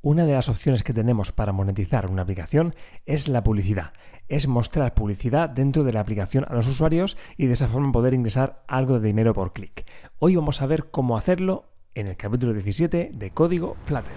Una de las opciones que tenemos para monetizar una aplicación es la publicidad. Es mostrar publicidad dentro de la aplicación a los usuarios y de esa forma poder ingresar algo de dinero por clic. Hoy vamos a ver cómo hacerlo en el capítulo 17 de Código Flutter.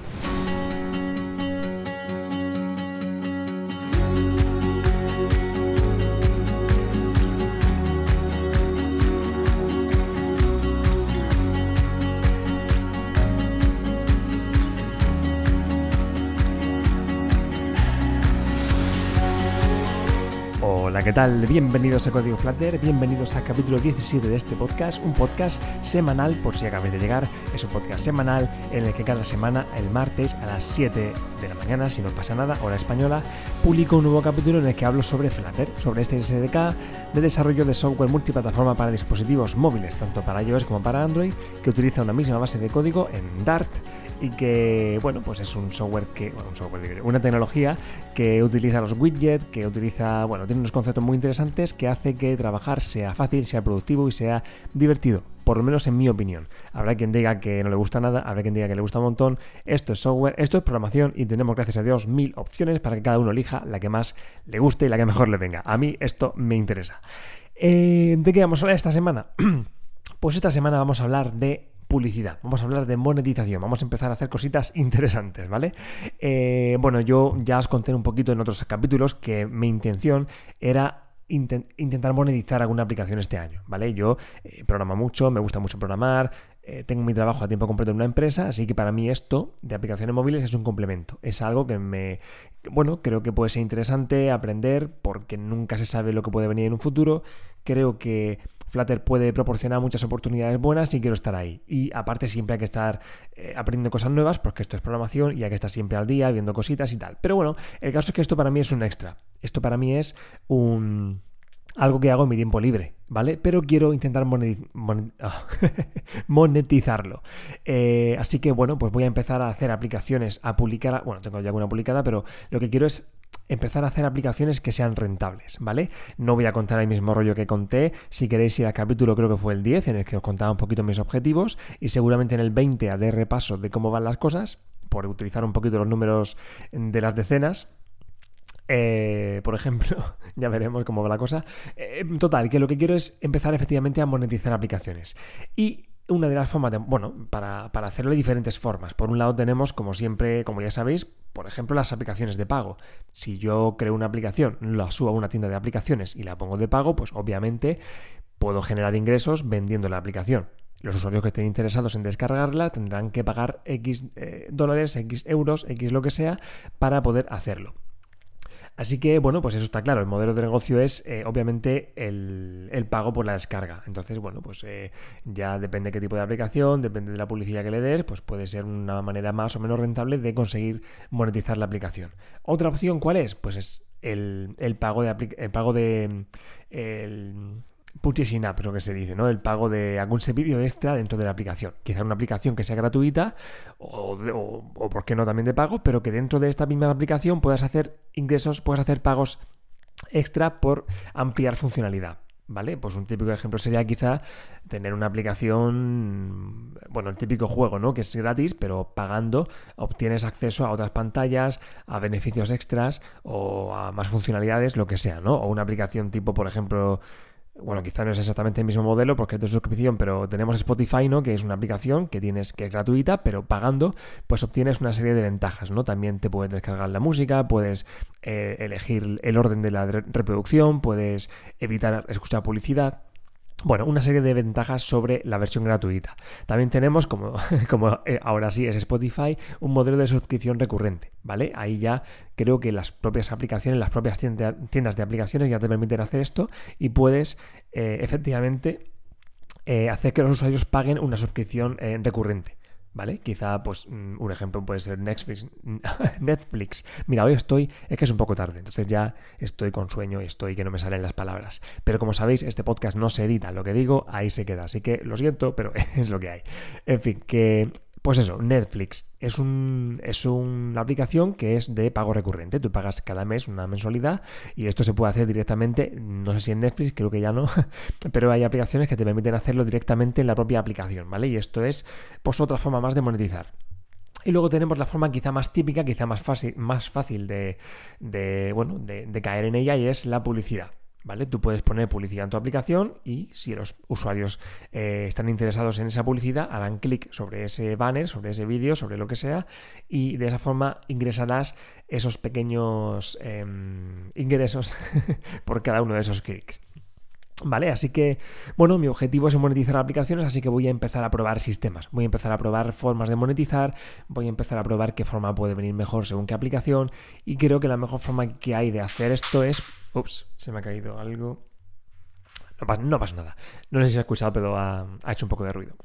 ¿Qué tal? Bienvenidos a Código Flutter, bienvenidos al capítulo 17 de este podcast, un podcast semanal, por si acabáis de llegar, es un podcast semanal en el que cada semana, el martes a las 7 de la mañana, si no pasa nada, hora española, publico un nuevo capítulo en el que hablo sobre Flutter, sobre este SDK de desarrollo de software multiplataforma para dispositivos móviles, tanto para iOS como para Android, que utiliza una misma base de código en Dart y que, bueno, pues es un software que, bueno, un software, una tecnología que utiliza los widgets, que utiliza, bueno, tiene unos conceptos muy interesantes que hace que trabajar sea fácil, sea productivo y sea divertido. Por lo menos en mi opinión. Habrá quien diga que no le gusta nada, habrá quien diga que le gusta un montón. Esto es software, esto es programación y tenemos, gracias a Dios, mil opciones para que cada uno elija la que más le guste y la que mejor le venga. A mí esto me interesa. Eh, ¿De qué vamos a hablar esta semana? Pues esta semana vamos a hablar de publicidad, vamos a hablar de monetización, vamos a empezar a hacer cositas interesantes, ¿vale? Eh, bueno, yo ya os conté un poquito en otros capítulos que mi intención era intentar monetizar alguna aplicación este año, ¿vale? Yo eh, programo mucho, me gusta mucho programar, eh, tengo mi trabajo a tiempo completo en una empresa, así que para mí esto de aplicaciones móviles es un complemento, es algo que me, bueno, creo que puede ser interesante aprender porque nunca se sabe lo que puede venir en un futuro, creo que Flutter puede proporcionar muchas oportunidades buenas y quiero estar ahí. Y aparte siempre hay que estar eh, aprendiendo cosas nuevas porque esto es programación y hay que estar siempre al día viendo cositas y tal. Pero bueno, el caso es que esto para mí es un extra. Esto para mí es un algo que hago en mi tiempo libre, ¿vale? Pero quiero intentar monetizarlo. Eh, así que bueno, pues voy a empezar a hacer aplicaciones, a publicar, bueno, tengo ya alguna publicada, pero lo que quiero es empezar a hacer aplicaciones que sean rentables, ¿vale? No voy a contar el mismo rollo que conté, si queréis ir al capítulo creo que fue el 10 en el que os contaba un poquito mis objetivos y seguramente en el 20 haré repaso de cómo van las cosas, por utilizar un poquito los números de las decenas. Eh, por ejemplo, ya veremos cómo va la cosa. Eh, total, que lo que quiero es empezar efectivamente a monetizar aplicaciones. Y una de las formas de, bueno, para, para, hacerlo de diferentes formas. Por un lado tenemos, como siempre, como ya sabéis, por ejemplo, las aplicaciones de pago. Si yo creo una aplicación, la subo a una tienda de aplicaciones y la pongo de pago, pues obviamente puedo generar ingresos vendiendo la aplicación. Los usuarios que estén interesados en descargarla tendrán que pagar X eh, dólares, X euros, X lo que sea, para poder hacerlo. Así que, bueno, pues eso está claro. El modelo de negocio es, eh, obviamente, el, pago por la descarga. Entonces, bueno, pues eh, ya depende qué tipo de aplicación, depende de la publicidad que le des, pues puede ser una manera más o menos rentable de conseguir monetizar la aplicación. Otra opción, ¿cuál es? Pues es el, pago de... El pago de purchasing app, lo que se dice, ¿no? El pago de algún servicio extra dentro de la aplicación. Quizá una aplicación que sea gratuita o, o, por qué no también de pago, pero que dentro de esta misma aplicación puedas hacer ingresos, puedas hacer pagos extra por ampliar funcionalidad. ¿Vale? Pues un típico ejemplo sería quizá tener una aplicación, bueno, el típico juego, ¿no? Que es gratis, pero pagando obtienes acceso a otras pantallas, a beneficios extras o a más funcionalidades, lo que sea, ¿no? O una aplicación tipo, por ejemplo, bueno, quizá no es exactamente el mismo modelo porque es de suscripción, pero tenemos Spotify, ¿no? Que es una aplicación que tienes que es gratuita, pero pagando, pues obtienes una serie de ventajas, ¿no? También te puedes descargar la música, puedes eh, elegir el orden de la reproducción, puedes evitar escuchar publicidad. Bueno, una serie de ventajas sobre la versión gratuita. También tenemos, como, como eh, ahora sí es Spotify, un modelo de suscripción recurrente, ¿vale? Ahí ya creo que las propias aplicaciones, las propias tiendas de aplicaciones ya te permiten hacer esto y puedes eh, efectivamente eh, hacer que los usuarios paguen una suscripción recurrente. ¿Vale? Quizá, pues, mm, un ejemplo puede ser Netflix. Netflix. Mira, hoy estoy, es que es un poco tarde, entonces ya estoy con sueño y estoy que no me salen las palabras. Pero como sabéis, este podcast no se edita, lo que digo, ahí se queda. Así que lo siento, pero es lo que hay. En fin, que pues eso, Netflix es, un, es una aplicación que es de pago recurrente. Tú pagas cada mes una mensualidad y esto se puede hacer directamente, no sé si en Netflix, creo que ya no, pero hay aplicaciones que te permiten hacerlo directamente en la propia aplicación, ¿vale? Y esto es pues otra forma más de monetizar. Y luego tenemos la forma quizá más típica, quizá más fácil, más fácil de, bueno, de caer en ella y es la publicidad. ¿Vale? Tú puedes poner publicidad en tu aplicación y si los usuarios eh, están interesados en esa publicidad, harán clic sobre ese banner, sobre ese vídeo, sobre lo que sea, y de esa forma ingresarás esos pequeños em, ingresos por cada uno de esos clics. ¿Vale? Así que, bueno, mi objetivo es monetizar aplicaciones, así que voy a empezar a probar sistemas. Voy a empezar a probar formas de monetizar, voy a empezar a probar qué forma puede venir mejor según qué aplicación. Y creo que la mejor forma que hay de hacer esto es. Ups, se me ha caído algo. No pasa, nada. No sé si se ha escuchado, pero ha hecho un poco de ruido.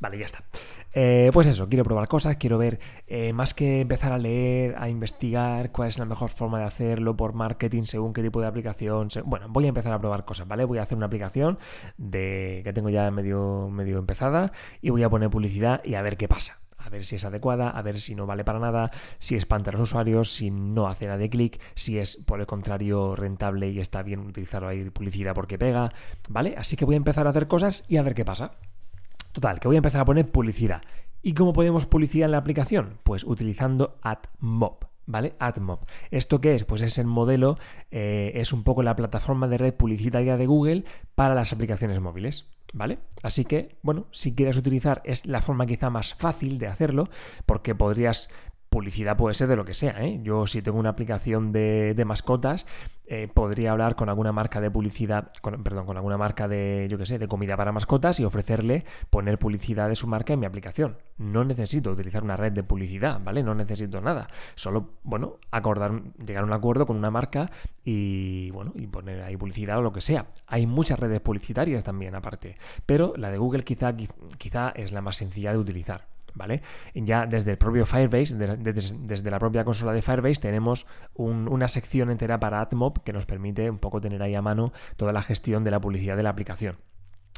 Vale, ya está. Eh, pues eso, quiero probar cosas, quiero ver, eh, más que empezar a leer, a investigar cuál es la mejor forma de hacerlo por marketing según qué tipo de aplicación. Bueno, voy a empezar a probar cosas, ¿vale? Voy a hacer una aplicación de que tengo ya medio, medio empezada y voy a poner publicidad y a ver qué pasa a ver si es adecuada, a ver si no vale para nada, si espanta a los usuarios, si no hace nada de clic, si es por el contrario rentable y está bien utilizar ahí publicidad porque pega, ¿vale? Así que voy a empezar a hacer cosas y a ver qué pasa. Total, que voy a empezar a poner publicidad. ¿Y cómo podemos publicidad en la aplicación? Pues utilizando AdMob. ¿Vale? AdMob. ¿Esto qué es? Pues es el modelo, eh, es un poco la plataforma de red publicitaria de Google para las aplicaciones móviles. ¿Vale? Así que, bueno, si quieres utilizar, es la forma quizá más fácil de hacerlo, porque podrías publicidad puede ser de lo que sea. ¿eh? Yo si tengo una aplicación de, mascotas, eh, podría hablar con alguna marca de publicidad, con, perdón, con alguna marca de, yo qué sé, de comida para mascotas y ofrecerle poner publicidad de su marca en mi aplicación. No necesito utilizar una red de publicidad, ¿vale? No necesito nada. Solo, bueno, acordar, llegar a un acuerdo con una marca y, bueno, y poner ahí publicidad o lo que sea. Hay muchas redes publicitarias también, aparte. Pero la de Google quizá, quizá es la más sencilla de utilizar. ¿Vale? Ya desde el propio Firebase, desde la propia consola de Firebase, tenemos una sección entera para AdMob que nos permite un poco tener ahí a mano toda la gestión de la publicidad de la aplicación.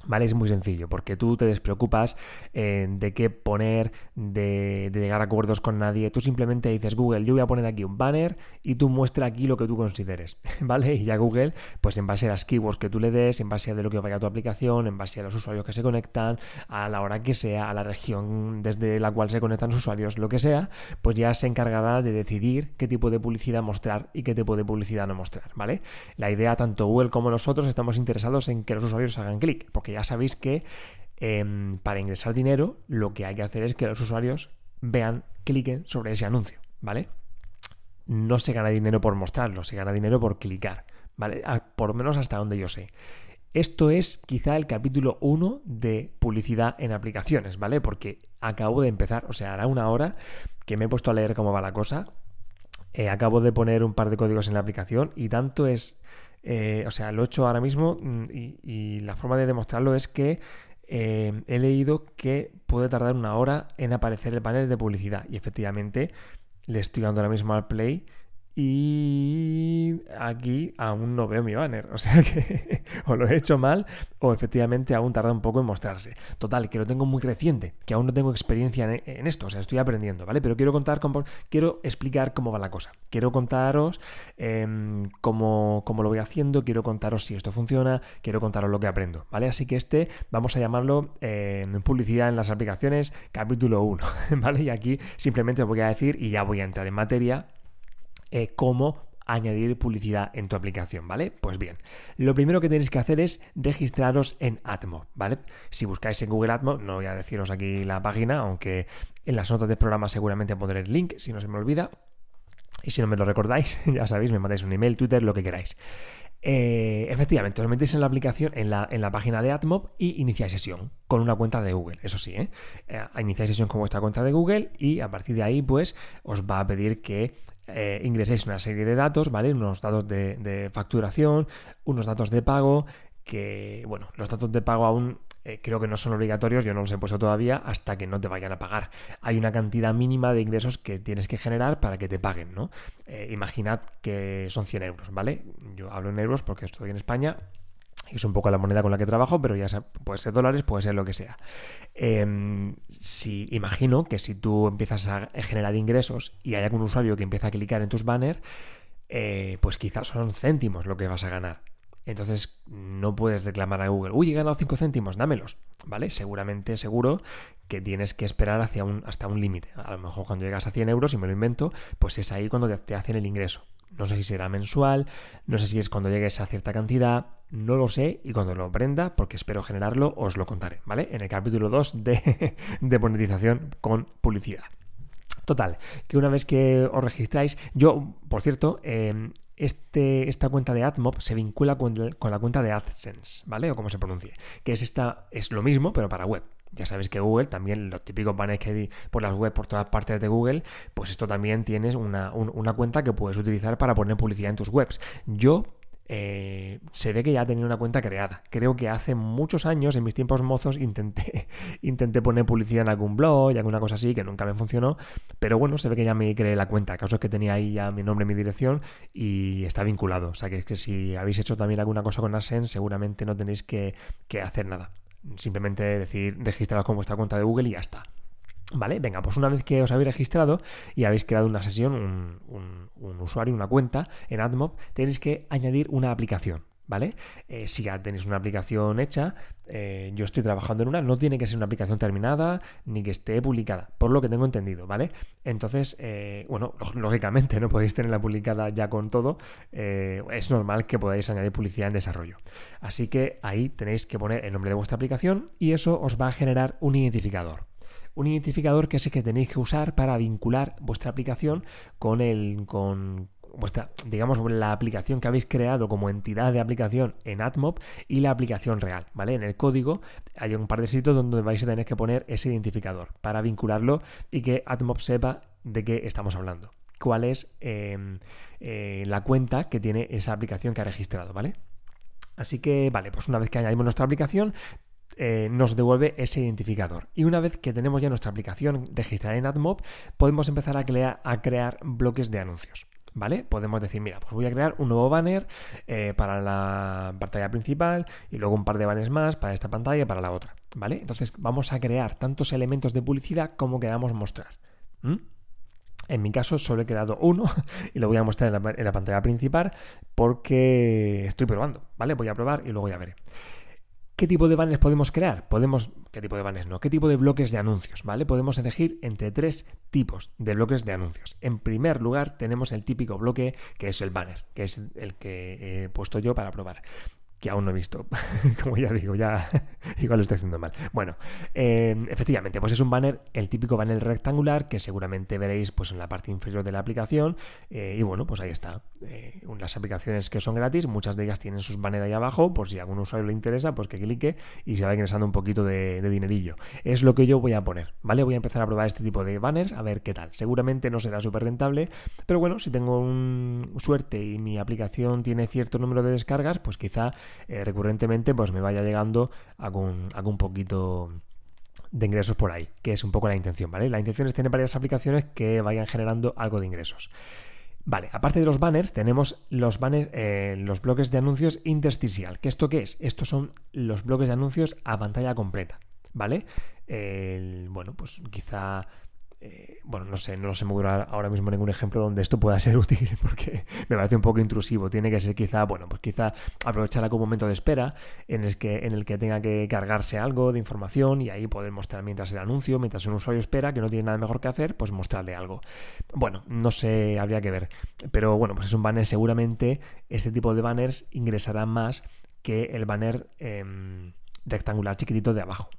¿Vale? Es muy sencillo, porque tú te despreocupas eh, de qué poner, de, llegar a acuerdos con nadie. Tú simplemente dices, Google, yo voy a poner aquí un banner y tú muestra aquí lo que tú consideres, ¿vale? Y ya Google, pues en base a las keywords que tú le des, en base a de lo que vaya a tu aplicación, en base a los usuarios que se conectan, a la hora que sea, a la región desde la cual se conectan los usuarios, lo que sea, pues ya se encargará de decidir qué tipo de publicidad mostrar y qué tipo de publicidad no mostrar, ¿vale? La idea, tanto Google como nosotros, estamos interesados en que los usuarios hagan clic, porque ya sabéis que em, para ingresar dinero lo que hay que hacer es que los usuarios vean, cliquen sobre ese anuncio, ¿vale? No se gana dinero por mostrarlo, se gana dinero por clicar, ¿vale? Por lo menos hasta donde yo sé. Esto es quizá el capítulo 1 de publicidad en aplicaciones, ¿vale? Porque acabo de empezar, o sea, hará una hora que me he puesto a leer cómo va la cosa. Eh, acabo de poner un par de códigos en la aplicación y tanto es eh, o sea, lo he hecho ahora mismo mm, y, la forma de demostrarlo es que eh, he leído que puede tardar una hora en aparecer el panel de publicidad. Y efectivamente le estoy dando ahora mismo al play y aquí aún no veo mi banner. O sea que o lo he hecho mal o efectivamente aún tarda un poco en mostrarse. Total, que lo tengo muy creciente, que aún no tengo experiencia en, esto. O sea, estoy aprendiendo, ¿vale? Pero quiero contar, cómo, quiero explicar cómo va la cosa. Quiero contaros em, cómo, lo voy haciendo, quiero contaros si esto funciona, quiero contaros lo que aprendo, ¿vale? Así que este vamos a llamarlo em, publicidad en las aplicaciones capítulo 1, ¿vale? Y aquí simplemente os voy a decir y ya voy a entrar en materia eh, cómo añadir publicidad en tu aplicación, ¿vale? Pues bien, lo primero que tenéis que hacer es registraros en Atmo, ¿vale? Si buscáis en Google Atmo, no voy a deciros aquí la página, aunque en las notas del programa seguramente pondré el link, si no se me olvida. Y si no me lo recordáis, ya sabéis, me mandáis un email, Twitter, lo que queráis. Eh, efectivamente, os metéis en la aplicación, en la, en la, página de AdMob y iniciáis sesión con una cuenta de Google. Eso sí, ¿eh? eh iniciáis sesión con vuestra cuenta de Google y a partir de ahí, pues, os va a pedir que eh, ingreséis una serie de datos, ¿vale? Unos datos de, facturación, unos datos de pago, que, bueno, los datos de pago aún eh, creo que no son obligatorios, yo no los he puesto todavía hasta que no te vayan a pagar. Hay una cantidad mínima de ingresos que tienes que generar para que te paguen, ¿no? Eh, imaginad que son 100 euros, ¿vale? Yo hablo en euros porque estoy en España es un poco la moneda con la que trabajo, pero ya puede ser dólares, puede ser lo que sea. Em, si imagino que si tú empiezas a generar ingresos y hay algún usuario que empieza a clicar en tus banners, eh, pues quizás son céntimos lo que vas a ganar. Entonces no puedes reclamar a Google, uy, he ganado 5 céntimos, dámelos, ¿vale? Seguramente, seguro que tienes que esperar hacia un, hasta un límite. A lo mejor cuando llegas a 100 euros, y me lo invento, pues es ahí cuando te hacen el ingreso. No sé si será mensual, no sé si es cuando llegues a cierta cantidad, no lo sé y cuando lo aprenda, porque espero generarlo, os lo contaré, ¿vale? En el capítulo 2 de, de monetización con publicidad. Total, que una vez que os registráis, yo, por cierto, em, este, esta cuenta de AdMob se vincula con, la cuenta de AdSense, ¿vale? O como se pronuncie, que es esta, es lo mismo, pero para web. Ya sabéis que Google, también los típicos banners que hay por las web por todas partes de Google, pues esto también tienes una, una cuenta que puedes utilizar para poner publicidad en tus webs. Yo eh, se ve que ya tenía una cuenta creada. Creo que hace muchos años, en mis tiempos mozos, intenté, intenté poner publicidad en algún blog y alguna cosa así, que nunca me funcionó. Pero bueno, se ve que ya me creé la cuenta. El caso es que tenía ahí ya mi nombre, mi dirección y está vinculado. O sea que es que si habéis hecho también alguna cosa con AdSense, seguramente no tenéis que, que hacer nada. Simplemente decir registraros con vuestra cuenta de Google y ya está. ¿Vale? Venga, pues una vez que os habéis registrado y habéis creado una sesión, un, usuario, una cuenta en AdMob, tenéis que añadir una aplicación. ¿Vale? Eh, si ya tenéis una aplicación hecha, eh, yo estoy trabajando en una, no tiene que ser una aplicación terminada ni que esté publicada, por lo que tengo entendido, ¿vale? Entonces, eh, bueno, lógicamente no podéis tenerla publicada ya con todo, es normal que podáis añadir publicidad en desarrollo. Así que ahí tenéis que poner el nombre de vuestra aplicación y eso os va a generar un identificador un identificador que es el que tenéis que usar para vincular vuestra aplicación con el con vuestra, digamos, la aplicación que habéis creado como entidad de aplicación en AdMob y la aplicación real, ¿vale? En el código hay un par de sitios donde vais a tener que poner ese identificador para vincularlo y que AdMob sepa de qué estamos hablando. Cuál es em, eh, la cuenta que tiene esa aplicación que ha registrado, ¿vale? Así que, vale, pues una vez que añadimos nuestra aplicación, eh, nos devuelve ese identificador. Y una vez que tenemos ya nuestra aplicación registrada en AdMob, podemos empezar a, crear bloques de anuncios. ¿Vale? Podemos decir, mira, pues voy a crear un nuevo banner eh, para la pantalla principal y luego un par de banners más para esta pantalla y para la otra. ¿Vale? Entonces vamos a crear tantos elementos de publicidad como queramos mostrar. En mi caso solo he creado uno y lo voy a mostrar en la, en la, pantalla principal porque estoy probando, ¿vale? Voy a probar y luego ya veré. ¿Qué tipo de banners podemos crear? Podemos, ¿qué tipo de banners no? ¿Qué tipo de bloques de anuncios? ¿Vale? Podemos elegir entre tres tipos de bloques de anuncios. En primer lugar, tenemos el típico bloque que es el banner, que es el que he puesto yo para probar que aún no he visto. Como ya digo, ya igual lo estoy haciendo mal. Bueno, eh, efectivamente, pues es un banner, el típico banner rectangular que seguramente veréis pues en la parte inferior de la aplicación. Eh, y bueno, pues ahí está. Eh, las aplicaciones que son gratis, muchas de ellas tienen sus banners ahí abajo, por si a algún usuario le interesa, pues que clique y se va ingresando un poquito de, dinerillo. Es lo que yo voy a poner, ¿vale? Voy a empezar a probar este tipo de banners, a ver qué tal. Seguramente no será súper rentable, pero bueno, si tengo suerte y mi aplicación tiene cierto número de descargas, pues quizá eh, recurrentemente pues me vaya llegando algún, algún poquito de ingresos por ahí, que es un poco la intención, ¿vale? La intención es tener varias aplicaciones que vayan generando algo de ingresos. Vale, aparte de los banners, tenemos los banners, eh, los bloques de anuncios intersticial. ¿Qué esto qué es? Estos son los bloques de anuncios a pantalla completa, ¿vale? bueno, pues quizá eh, bueno, no sé, no se me ocurre ahora mismo ningún ejemplo donde esto pueda ser útil porque me parece un poco intrusivo. Tiene que ser quizá, bueno, pues quizá aprovechar algún momento de espera en el, que, en el que tenga que cargarse algo de información y ahí poder mostrar mientras el anuncio, mientras un usuario espera, que no tiene nada mejor que hacer, pues mostrarle algo. Bueno, no sé, habría que ver. Pero bueno, pues es un banner, seguramente este tipo de banners ingresará más que el banner em, rectangular chiquitito de abajo.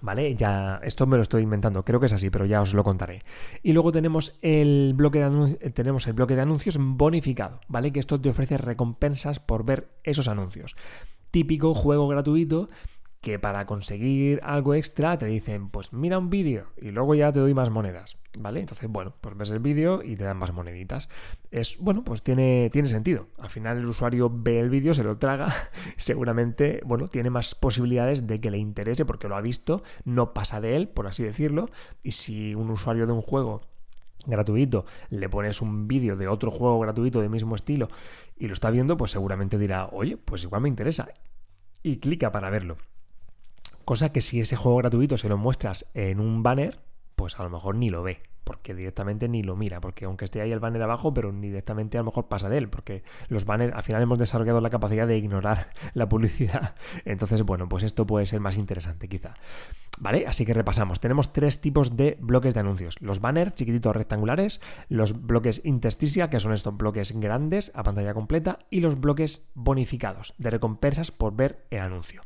¿Vale? Ya, esto me lo estoy inventando, creo que es así, pero ya os lo contaré. Y luego tenemos el bloque de, tenemos el bloque de anuncios bonificado, ¿vale? Que esto te ofrece recompensas por ver esos anuncios. Típico juego gratuito que para conseguir algo extra te dicen, pues mira un vídeo y luego ya te doy más monedas, ¿vale? Entonces, bueno, pues ves el vídeo y te dan más moneditas. Es, bueno, pues tiene, tiene sentido. Al final el usuario ve el vídeo, se lo traga, seguramente, bueno, tiene más posibilidades de que le interese porque lo ha visto, no pasa de él, por así decirlo, y si un usuario de un juego gratuito, le pones un vídeo de otro juego gratuito de mismo estilo y lo está viendo, pues seguramente dirá, oye, pues igual me interesa. Y clica para verlo. Cosa que si ese juego gratuito se lo muestras en un banner, pues a lo mejor ni lo ve porque directamente ni lo mira, porque aunque esté ahí el banner abajo, pero directamente a lo mejor pasa de él, porque los banners al final hemos desarrollado la capacidad de ignorar la publicidad. Entonces, bueno, pues esto puede ser más interesante quizá. ¿Vale? Así que repasamos. Tenemos tres tipos de bloques de anuncios. Los banners chiquititos rectangulares, los bloques intersticia, que son estos bloques grandes a pantalla completa, y los bloques bonificados, de recompensas por ver el anuncio.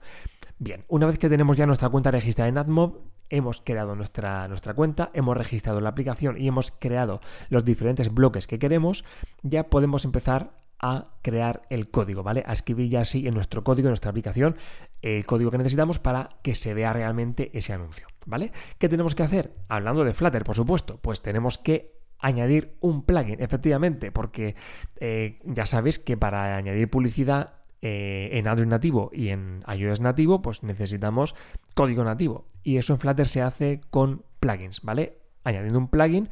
Bien, una vez que tenemos ya nuestra cuenta registrada en AdMob, hemos creado nuestra, nuestra cuenta, hemos registrado la aplicación y hemos creado los diferentes bloques que queremos, ya podemos empezar a crear el código, ¿vale? A escribir ya así en nuestro código, en nuestra aplicación, el código que necesitamos para que se vea realmente ese anuncio, ¿vale? ¿Qué tenemos que hacer? Hablando de Flutter, por supuesto, pues tenemos que añadir un plugin, efectivamente, porque eh, ya sabéis que para añadir publicidad eh, en Android nativo y en iOS nativo, pues necesitamos código nativo. Y eso en Flutter se hace con plugins, ¿vale? Añadiendo un plugin,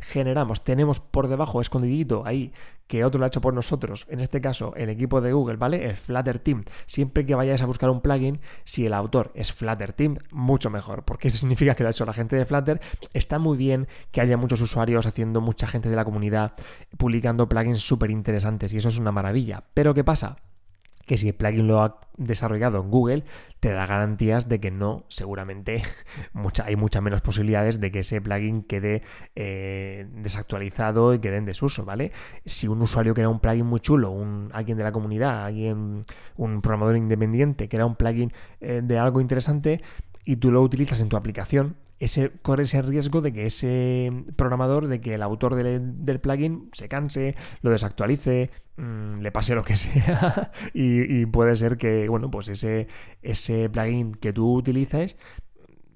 generamos, tenemos por debajo escondidito ahí que otro lo ha hecho por nosotros, en este caso el equipo de Google, ¿vale? El Flutter Team. Siempre que vayáis a buscar un plugin, si el autor es Flutter Team, mucho mejor, porque eso significa que lo ha hecho la gente de Flutter. Está muy bien que haya muchos usuarios haciendo, mucha gente de la comunidad publicando plugins súper interesantes y eso es una maravilla. Pero ¿qué pasa? Que si el plugin lo ha desarrollado en Google, te da garantías de que no, seguramente hay muchas menos posibilidades de que ese plugin quede eh, desactualizado y quede en desuso, ¿vale? Si un usuario crea un plugin muy chulo, un, alguien de la comunidad, alguien, un programador independiente crea un plugin eh, de algo interesante, y tú lo utilizas en tu aplicación, ese, corre ese riesgo de que ese programador, de que el autor del, plugin se canse, lo desactualice, mm, le pase lo que sea y, puede ser que, bueno, pues ese, ese plugin que tú utilices,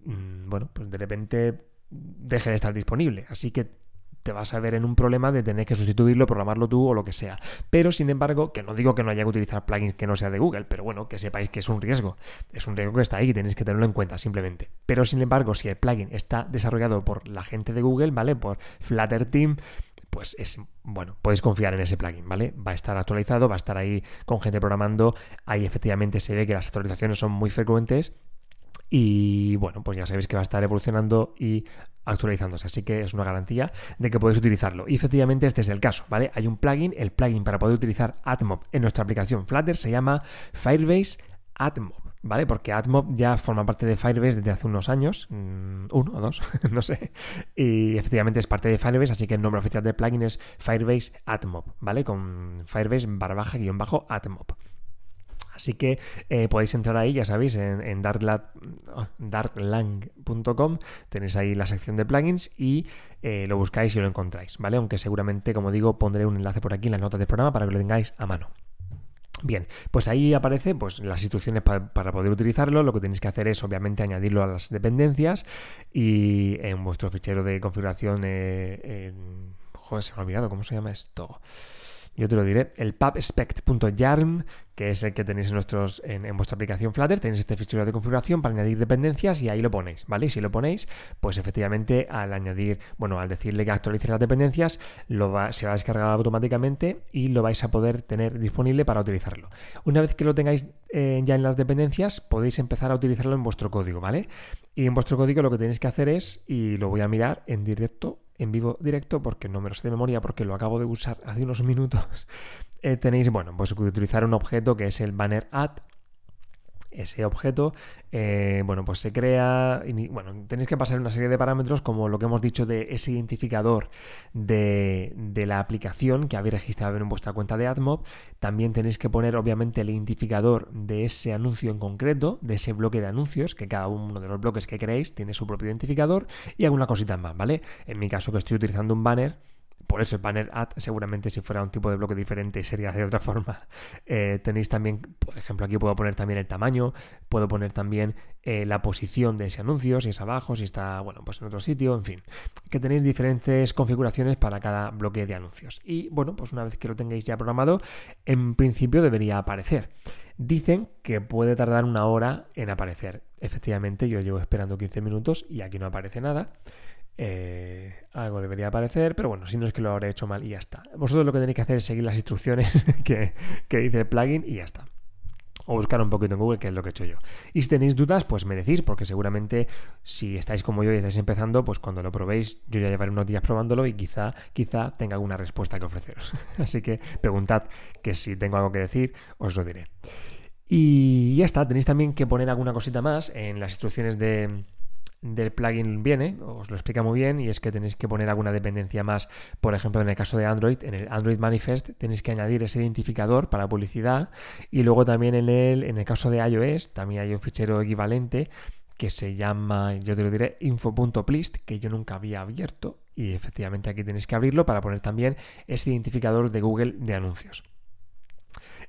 mm, bueno, pues de repente deje de estar disponible. Así que te vas a ver en un problema de tener que sustituirlo, programarlo tú o lo que sea. Pero sin embargo, que no digo que no haya que utilizar plugins que no sea de Google, pero bueno, que sepáis que es un riesgo. Es un riesgo que está ahí y tenéis que tenerlo en cuenta simplemente. Pero sin embargo, si el plugin está desarrollado por la gente de Google, ¿vale? Por Flutter Team, pues es bueno, podéis confiar en ese plugin, ¿vale? Va a estar actualizado, va a estar ahí con gente programando. Ahí efectivamente se ve que las actualizaciones son muy frecuentes y bueno, pues ya sabéis que va a estar evolucionando y actualizándose, así que es una garantía de que podéis utilizarlo. Y efectivamente este es el caso, ¿vale? Hay un plugin, el plugin para poder utilizar AdMob en nuestra aplicación Flutter se llama Firebase AdMob. ¿Vale? Porque AdMob ya forma parte de Firebase desde hace unos años, mm, uno o dos, no sé, y efectivamente es parte de Firebase, así que el nombre oficial del plugin es Firebase AdMob, ¿vale? Con Firebase barra baja guion bajo AdMob. Así que eh, podéis entrar ahí, ya sabéis, en, darklang.com, tenéis ahí la sección de plugins y eh, lo buscáis y lo encontráis, ¿vale? Aunque seguramente, como digo, pondré un enlace por aquí en las notas del programa para que lo tengáis a mano. Bien, pues ahí aparece pues, las instrucciones para poder utilizarlo. Lo que tenéis que hacer es obviamente añadirlo a las dependencias y en vuestro fichero de configuración... Eh, joder, se me ha olvidado, ¿cómo se llama esto? yo te lo diré, el pubspect.yarn, que es el que tenéis en, en, vuestra aplicación Flutter, tenéis este fichero de configuración para añadir dependencias y ahí lo ponéis, ¿vale? Y si lo ponéis, pues efectivamente al añadir, bueno, al decirle que actualice las dependencias, lo va, se va a descargar automáticamente y lo vais a poder tener disponible para utilizarlo. Una vez que lo tengáis eh, ya en las dependencias, podéis empezar a utilizarlo en vuestro código, ¿vale? Y en vuestro código lo que tenéis que hacer es, y lo voy a mirar en directo, en vivo directo porque no me lo sé de memoria porque lo acabo de usar hace unos minutos. Eh, tenéis, bueno, pues utilizar un objeto que es el banner add ese objeto, eh, bueno, pues se crea, bueno, tenéis que pasar una serie de parámetros como lo que hemos dicho de ese identificador de, la aplicación que habéis registrado en vuestra cuenta de AdMob. También tenéis que poner, obviamente, el identificador de ese anuncio en concreto, de ese bloque de anuncios, que cada uno de los bloques que queréis tiene su propio identificador y alguna cosita más, ¿vale? En mi caso que estoy utilizando un banner, por eso el banner ad, seguramente si fuera un tipo de bloque diferente sería de otra forma. Eh, tenéis también, por ejemplo, aquí puedo poner también el tamaño, puedo poner también eh, la posición de ese anuncio, si es abajo, si está, bueno, pues en otro sitio, en fin. Que tenéis diferentes configuraciones para cada bloque de anuncios. Y bueno, pues una vez que lo tengáis ya programado, en principio debería aparecer. Dicen que puede tardar una hora en aparecer. Efectivamente, yo llevo esperando 15 minutos y aquí no aparece nada. Eh, algo debería aparecer, pero bueno, si no es que lo habré hecho mal y ya está. Vosotros lo que tenéis que hacer es seguir las instrucciones que, dice el plugin y ya está. o buscar un poquito en Google, que es lo que he hecho yo. Y si tenéis dudas, pues me decís, porque seguramente si estáis como yo y estáis empezando, pues cuando lo probéis, yo ya llevaré unos días probándolo y quizá, quizá tenga alguna respuesta que ofreceros. Así que preguntad que si tengo algo que decir, os lo diré. Y ya está, tenéis también que poner alguna cosita más en las instrucciones de, del plugin viene, os lo explica muy bien, y es que tenéis que poner alguna dependencia más. Por ejemplo, en el caso de Android, en el Android Manifest tenéis que añadir ese identificador para publicidad, y luego también en el, en el caso de iOS, también hay un fichero equivalente que se llama, yo te lo diré, info.plist, que yo nunca había abierto, y efectivamente aquí tenéis que abrirlo para poner también ese identificador de Google de anuncios.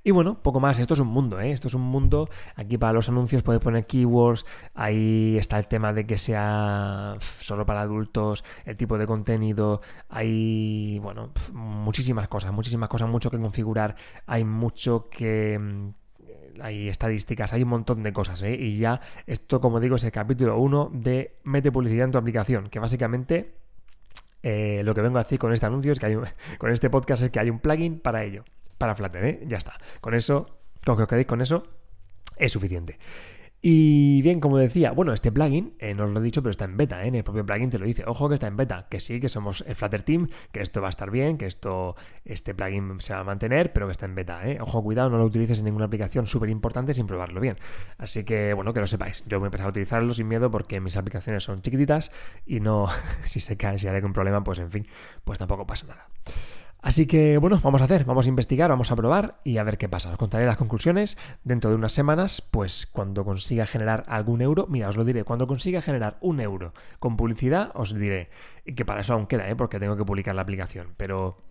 Y bueno, poco más, esto es un mundo, ¿eh? Esto es un mundo, aquí para los anuncios puedes poner keywords, ahí está el tema de que sea solo para adultos, el tipo de contenido, hay, bueno, muchísimas cosas, muchísimas cosas, mucho que configurar, hay mucho que mm, hay estadísticas, hay un montón de cosas, ¿eh? Y ya esto, como digo, es el capítulo 1 de Mete publicidad en tu aplicación, que básicamente eh, lo que vengo a decir con este anuncio es que hay con este podcast es que hay un plugin para ello para Flutter, ¿eh? Ya está. Con eso, con que os quedéis con eso, es suficiente. Y bien, como decía, bueno, este plugin, eh, no os lo he dicho, pero está en beta, ¿eh? en el propio plugin te lo dice, ojo que está en beta, que sí, que somos el Flutter Team, que esto va a estar bien, que esto, este plugin se va a mantener, pero que está en beta, ¿eh? Ojo, cuidado, no lo utilices en ninguna aplicación súper importante sin probarlo bien. Así que, bueno, que lo sepáis, yo voy a empezar a utilizarlo sin miedo porque mis aplicaciones son chiquititas y no, si se cae, si hay algún problema, pues en fin, pues tampoco pasa nada. Así que bueno, vamos a hacer, vamos a investigar, vamos a probar y a ver qué pasa. Os contaré las conclusiones dentro de unas semanas, pues cuando consiga generar algún euro, mira, os lo diré, cuando consiga generar un euro con publicidad, os diré que para eso aún queda, ¿eh? porque tengo que publicar la aplicación, pero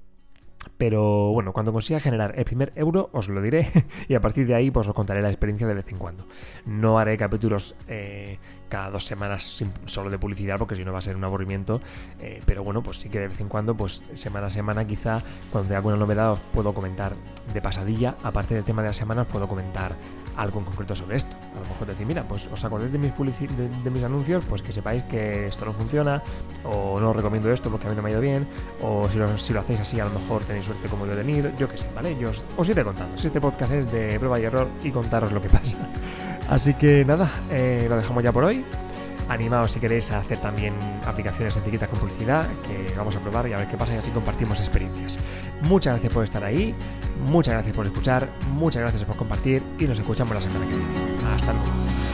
pero bueno, cuando consiga generar el primer euro os lo diré y a partir de ahí pues os contaré la experiencia de vez en cuando. No haré capítulos eh, cada dos semanas solo de publicidad porque si no va a ser un aburrimiento, eh, pero bueno, pues sí que de vez en cuando, pues semana a semana quizá cuando tenga alguna novedad os puedo comentar de pasadilla, aparte del tema de la semana os puedo comentar algo en concreto sobre esto. A lo mejor decir, mira, pues os acordáis de mis, de, mis anuncios, pues que sepáis que esto no funciona, o no os recomiendo esto porque a mí no me ha ido bien, o si lo, si lo hacéis así, a lo mejor tenéis suerte como yo he tenido, yo qué sé, ¿vale? Yo os, iré contando. Si este podcast es de prueba y error y contaros lo que pasa. Así que nada, eh, lo dejamos ya por hoy. Animaos si queréis a hacer también aplicaciones sencillitas con publicidad, que vamos a probar y a ver qué pasa y así compartimos experiencias. Muchas gracias por estar ahí, muchas gracias por escuchar, muchas gracias por compartir y nos escuchamos la semana que viene. Hasta luego.